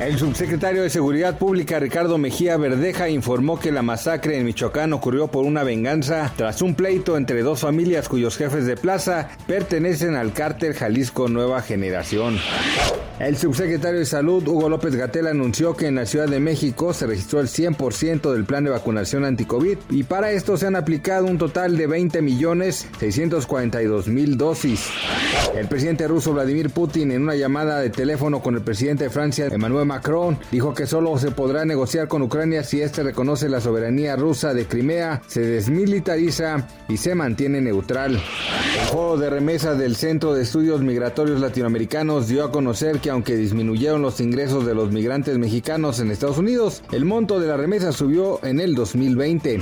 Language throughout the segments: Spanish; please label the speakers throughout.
Speaker 1: El subsecretario de Seguridad Pública Ricardo Mejía Verdeja informó que la masacre en Michoacán ocurrió por una venganza tras un pleito entre dos familias cuyos jefes de plaza pertenecen al cártel Jalisco Nueva Generación. El subsecretario de Salud, Hugo López Gatel, anunció que en la Ciudad de México se registró el 100% del plan de vacunación anti-COVID y para esto se han aplicado un total de 20 millones 642 mil dosis. El presidente ruso Vladimir Putin, en una llamada de teléfono con el presidente de Francia, Emmanuel Macron, dijo que solo se podrá negociar con Ucrania si éste reconoce la soberanía rusa de Crimea, se desmilitariza y se mantiene neutral. El juego de remesas del Centro de Estudios Migratorios Latinoamericanos dio a conocer que aunque disminuyeron los ingresos de los migrantes mexicanos en Estados Unidos, el monto de la remesa subió en el 2020.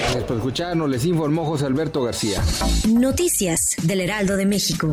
Speaker 1: Gracias por escucharnos, les informó José Alberto García.
Speaker 2: Noticias del Heraldo de México.